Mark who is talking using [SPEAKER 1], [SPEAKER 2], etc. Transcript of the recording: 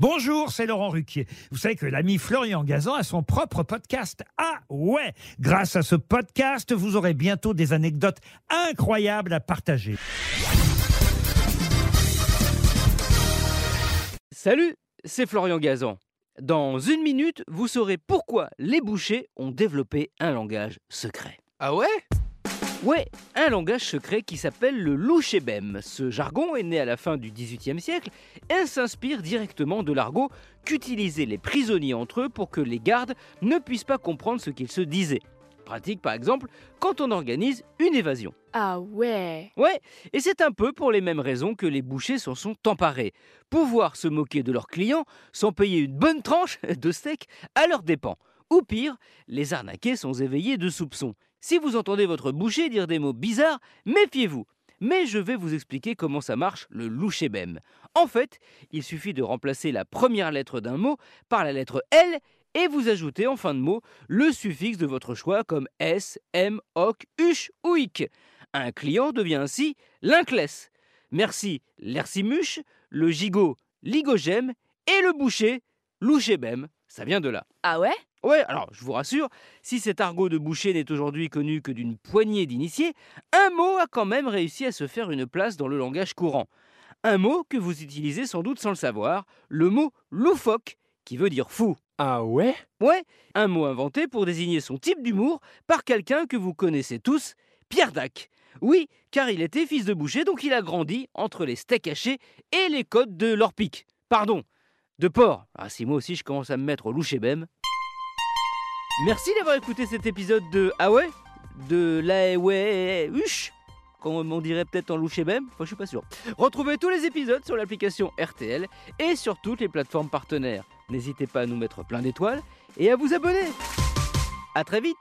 [SPEAKER 1] Bonjour, c'est Laurent Ruquier. Vous savez que l'ami Florian Gazan a son propre podcast. Ah ouais Grâce à ce podcast, vous aurez bientôt des anecdotes incroyables à partager.
[SPEAKER 2] Salut, c'est Florian Gazan. Dans une minute, vous saurez pourquoi les bouchers ont développé un langage secret.
[SPEAKER 3] Ah ouais?
[SPEAKER 2] Ouais, un langage secret qui s'appelle le louchébem. Ce jargon est né à la fin du XVIIIe siècle et s'inspire directement de l'argot qu'utilisaient les prisonniers entre eux pour que les gardes ne puissent pas comprendre ce qu'ils se disaient. Pratique par exemple quand on organise une évasion.
[SPEAKER 4] Ah ouais
[SPEAKER 2] Ouais, et c'est un peu pour les mêmes raisons que les bouchers s'en sont emparés. Pouvoir se moquer de leurs clients sans payer une bonne tranche de steak à leurs dépens. Ou pire, les arnaquer sans éveiller de soupçons. Si vous entendez votre boucher dire des mots bizarres, méfiez-vous. Mais je vais vous expliquer comment ça marche le louchébem. En fait, il suffit de remplacer la première lettre d'un mot par la lettre L et vous ajoutez en fin de mot le suffixe de votre choix comme S, M, OC, UCH ou IC. Un client devient ainsi l'inclès. Merci l'ersimuche, le gigot ligogème et le boucher louchébem. Ça vient de là.
[SPEAKER 4] Ah ouais?
[SPEAKER 2] Ouais, alors je vous rassure, si cet argot de boucher n'est aujourd'hui connu que d'une poignée d'initiés, un mot a quand même réussi à se faire une place dans le langage courant. Un mot que vous utilisez sans doute sans le savoir, le mot loufoque, qui veut dire fou.
[SPEAKER 3] Ah ouais?
[SPEAKER 2] Ouais, un mot inventé pour désigner son type d'humour par quelqu'un que vous connaissez tous, Pierre Dac. Oui, car il était fils de boucher, donc il a grandi entre les steaks hachés et les côtes de l'orpic. Pardon, de porc. Ah, si moi aussi je commence à me mettre au louchébem. Merci d'avoir écouté cet épisode de Ah ouais? De la ouais comme on dirait peut-être en louchébem, enfin je suis pas sûr. Retrouvez tous les épisodes sur l'application RTL et sur toutes les plateformes partenaires. N'hésitez pas à nous mettre plein d'étoiles et à vous abonner. À très vite